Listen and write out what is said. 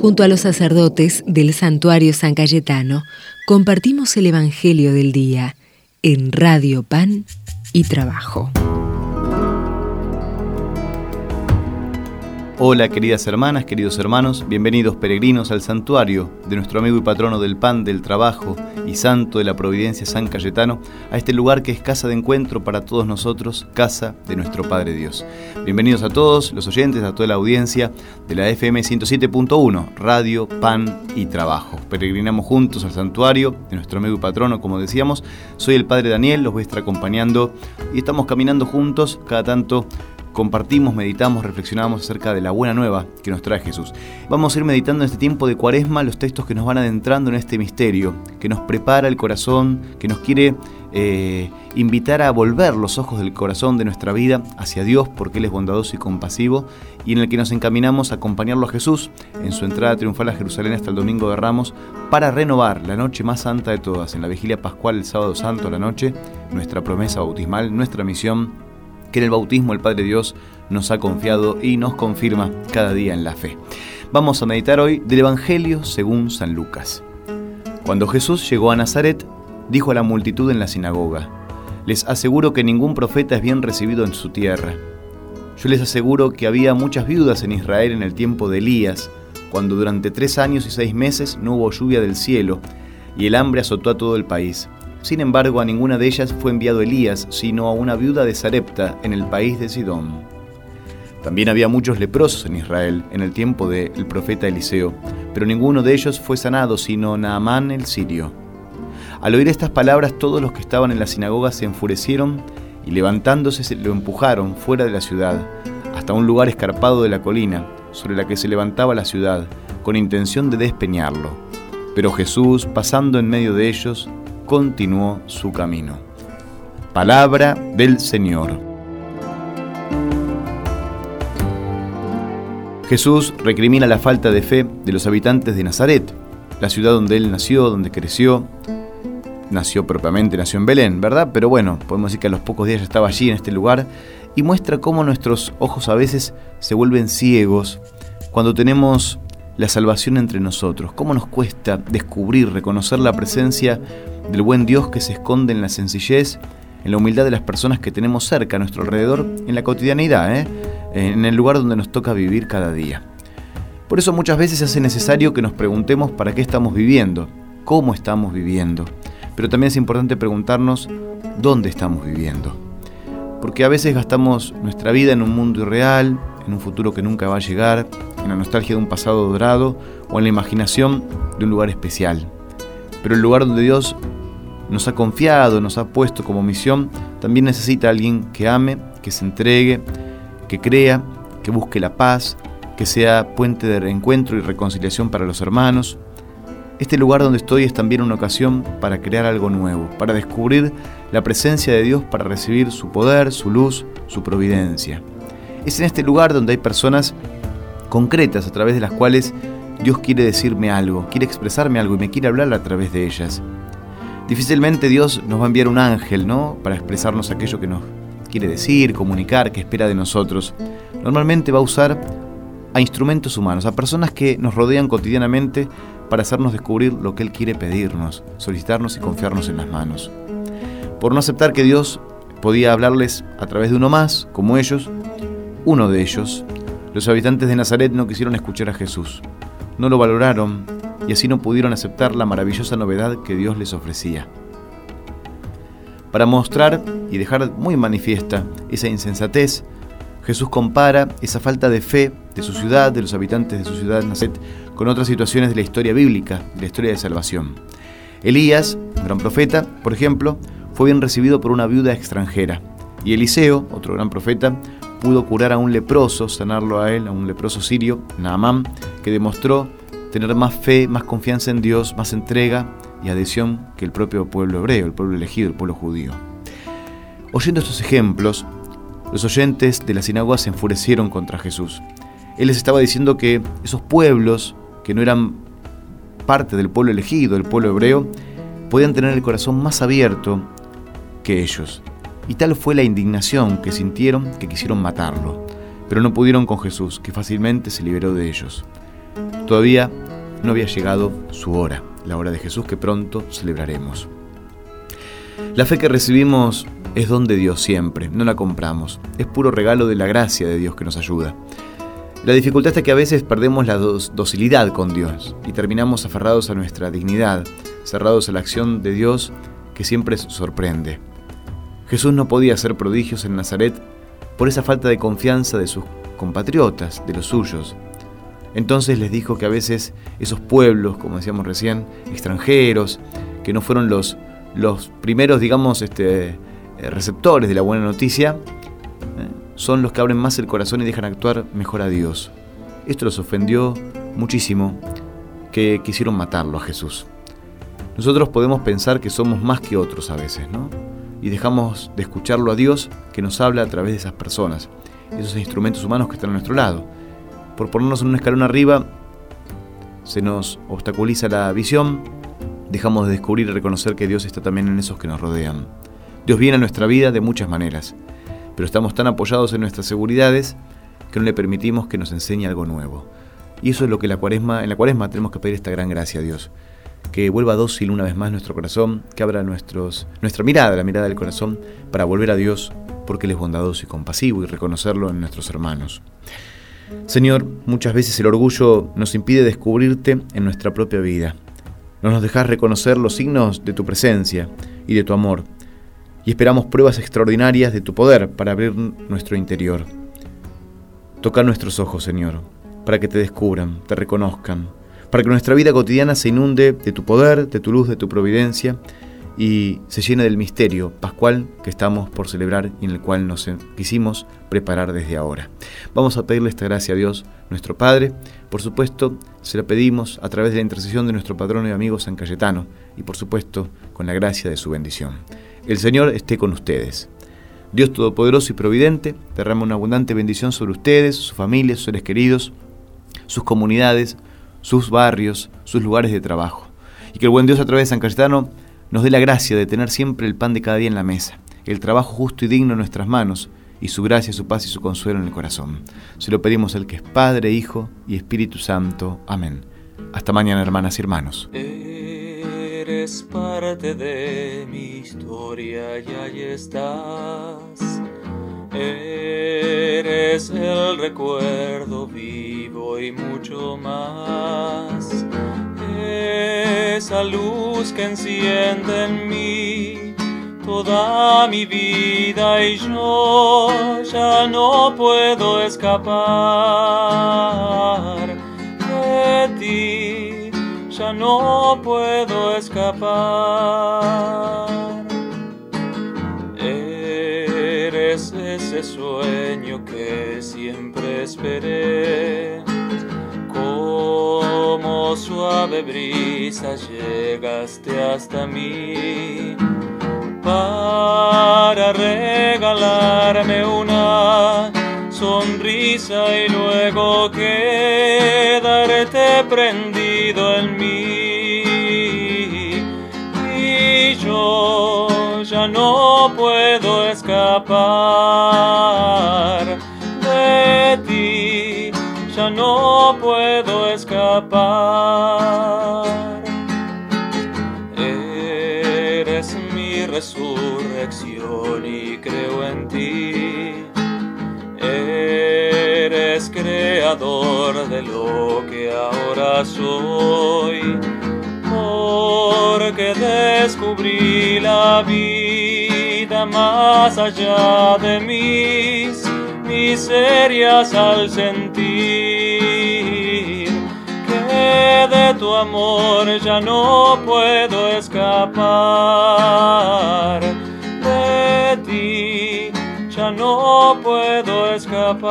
Junto a los sacerdotes del santuario San Cayetano, compartimos el Evangelio del Día en Radio Pan y Trabajo. Hola queridas hermanas, queridos hermanos, bienvenidos peregrinos al santuario de nuestro amigo y patrono del pan, del trabajo y santo de la providencia San Cayetano, a este lugar que es casa de encuentro para todos nosotros, casa de nuestro Padre Dios. Bienvenidos a todos los oyentes, a toda la audiencia de la FM 107.1, Radio, Pan y Trabajo. Peregrinamos juntos al santuario de nuestro amigo y patrono, como decíamos. Soy el Padre Daniel, los voy a estar acompañando y estamos caminando juntos cada tanto compartimos, meditamos, reflexionamos acerca de la buena nueva que nos trae Jesús. Vamos a ir meditando en este tiempo de cuaresma los textos que nos van adentrando en este misterio, que nos prepara el corazón, que nos quiere eh, invitar a volver los ojos del corazón de nuestra vida hacia Dios, porque Él es bondadoso y compasivo, y en el que nos encaminamos a acompañarlo a Jesús en su entrada triunfal a Jerusalén hasta el Domingo de Ramos, para renovar la noche más santa de todas, en la vigilia pascual el sábado santo la noche, nuestra promesa bautismal, nuestra misión que en el bautismo el Padre Dios nos ha confiado y nos confirma cada día en la fe. Vamos a meditar hoy del Evangelio según San Lucas. Cuando Jesús llegó a Nazaret, dijo a la multitud en la sinagoga, Les aseguro que ningún profeta es bien recibido en su tierra. Yo les aseguro que había muchas viudas en Israel en el tiempo de Elías, cuando durante tres años y seis meses no hubo lluvia del cielo, y el hambre azotó a todo el país. Sin embargo, a ninguna de ellas fue enviado Elías, sino a una viuda de Sarepta en el país de Sidón. También había muchos leprosos en Israel en el tiempo del profeta Eliseo, pero ninguno de ellos fue sanado, sino Naamán el sirio. Al oír estas palabras, todos los que estaban en la sinagoga se enfurecieron y levantándose lo empujaron fuera de la ciudad, hasta un lugar escarpado de la colina, sobre la que se levantaba la ciudad, con intención de despeñarlo. Pero Jesús, pasando en medio de ellos, continuó su camino. Palabra del Señor. Jesús recrimina la falta de fe de los habitantes de Nazaret, la ciudad donde él nació, donde creció. Nació propiamente, nació en Belén, ¿verdad? Pero bueno, podemos decir que a los pocos días ya estaba allí en este lugar y muestra cómo nuestros ojos a veces se vuelven ciegos cuando tenemos la salvación entre nosotros, cómo nos cuesta descubrir, reconocer la presencia del buen Dios que se esconde en la sencillez, en la humildad de las personas que tenemos cerca a nuestro alrededor, en la cotidianidad, ¿eh? en el lugar donde nos toca vivir cada día. Por eso muchas veces hace necesario que nos preguntemos para qué estamos viviendo, cómo estamos viviendo, pero también es importante preguntarnos dónde estamos viviendo. Porque a veces gastamos nuestra vida en un mundo irreal, en un futuro que nunca va a llegar, en la nostalgia de un pasado dorado o en la imaginación de un lugar especial. Pero el lugar donde Dios nos ha confiado, nos ha puesto como misión, también necesita alguien que ame, que se entregue, que crea, que busque la paz, que sea puente de reencuentro y reconciliación para los hermanos. Este lugar donde estoy es también una ocasión para crear algo nuevo, para descubrir la presencia de Dios, para recibir su poder, su luz, su providencia. Es en este lugar donde hay personas concretas a través de las cuales Dios quiere decirme algo, quiere expresarme algo y me quiere hablar a través de ellas. Difícilmente Dios nos va a enviar un ángel, ¿no? Para expresarnos aquello que nos quiere decir, comunicar, que espera de nosotros. Normalmente va a usar a instrumentos humanos, a personas que nos rodean cotidianamente para hacernos descubrir lo que Él quiere pedirnos, solicitarnos y confiarnos en las manos. Por no aceptar que Dios podía hablarles a través de uno más, como ellos, uno de ellos, los habitantes de Nazaret no quisieron escuchar a Jesús, no lo valoraron y así no pudieron aceptar la maravillosa novedad que Dios les ofrecía. Para mostrar y dejar muy manifiesta esa insensatez, Jesús compara esa falta de fe de su ciudad, de los habitantes de su ciudad Nazaret, con otras situaciones de la historia bíblica, de la historia de salvación. Elías, gran profeta, por ejemplo, fue bien recibido por una viuda extranjera, y Eliseo, otro gran profeta, pudo curar a un leproso, sanarlo a él, a un leproso sirio, Naamán, que demostró tener más fe, más confianza en Dios, más entrega y adhesión que el propio pueblo hebreo, el pueblo elegido, el pueblo judío. Oyendo estos ejemplos, los oyentes de la sinagoga se enfurecieron contra Jesús. Él les estaba diciendo que esos pueblos, que no eran parte del pueblo elegido, del pueblo hebreo, podían tener el corazón más abierto que ellos. Y tal fue la indignación que sintieron que quisieron matarlo, pero no pudieron con Jesús, que fácilmente se liberó de ellos. Todavía no había llegado su hora, la hora de Jesús que pronto celebraremos. La fe que recibimos es don de Dios siempre, no la compramos, es puro regalo de la gracia de Dios que nos ayuda. La dificultad es que a veces perdemos la docilidad con Dios y terminamos aferrados a nuestra dignidad, cerrados a la acción de Dios que siempre sorprende. Jesús no podía hacer prodigios en Nazaret por esa falta de confianza de sus compatriotas, de los suyos. Entonces les dijo que a veces esos pueblos, como decíamos recién, extranjeros, que no fueron los, los primeros, digamos, este, eh, receptores de la buena noticia, eh, son los que abren más el corazón y dejan actuar mejor a Dios. Esto los ofendió muchísimo, que quisieron matarlo a Jesús. Nosotros podemos pensar que somos más que otros a veces, ¿no? Y dejamos de escucharlo a Dios que nos habla a través de esas personas, esos instrumentos humanos que están a nuestro lado. Por ponernos en un escalón arriba, se nos obstaculiza la visión, dejamos de descubrir y reconocer que Dios está también en esos que nos rodean. Dios viene a nuestra vida de muchas maneras, pero estamos tan apoyados en nuestras seguridades que no le permitimos que nos enseñe algo nuevo. Y eso es lo que la cuaresma, en la cuaresma tenemos que pedir esta gran gracia a Dios que vuelva dócil una vez más nuestro corazón, que abra nuestra mirada, la mirada del corazón, para volver a Dios, porque Él es bondadoso y compasivo y reconocerlo en nuestros hermanos. Señor, muchas veces el orgullo nos impide descubrirte en nuestra propia vida. No nos dejas reconocer los signos de tu presencia y de tu amor, y esperamos pruebas extraordinarias de tu poder para abrir nuestro interior. Toca nuestros ojos, Señor, para que te descubran, te reconozcan, para que nuestra vida cotidiana se inunde de tu poder, de tu luz, de tu providencia y se llene del misterio pascual que estamos por celebrar y en el cual nos quisimos preparar desde ahora. Vamos a pedirle esta gracia a Dios, nuestro Padre. Por supuesto, se la pedimos a través de la intercesión de nuestro patrono y amigo San Cayetano y por supuesto con la gracia de su bendición. El Señor esté con ustedes. Dios Todopoderoso y Providente derrama una abundante bendición sobre ustedes, sus familias, sus seres queridos, sus comunidades, sus barrios, sus lugares de trabajo. Y que el buen Dios a través de San Cayetano nos dé la gracia de tener siempre el pan de cada día en la mesa, el trabajo justo y digno en nuestras manos, y su gracia, su paz y su consuelo en el corazón. Se lo pedimos al que es Padre, Hijo y Espíritu Santo. Amén. Hasta mañana, hermanas y hermanos. Eres parte de mi historia y ahí estás. Eres el recuerdo vivo y mucho más. Esa luz que enciende en mí toda mi vida y yo ya no puedo escapar de ti, ya no puedo escapar. ese sueño que siempre esperé. Suave brisa llegaste hasta mí para regalarme una sonrisa y luego quedarte prendido en mí. Y yo ya no puedo escapar de ti, ya no puedo escapar. De lo que ahora soy porque descubrí la vida más allá de mis miserias al sentir que de tu amor ya no puedo escapar. No puedo escapar.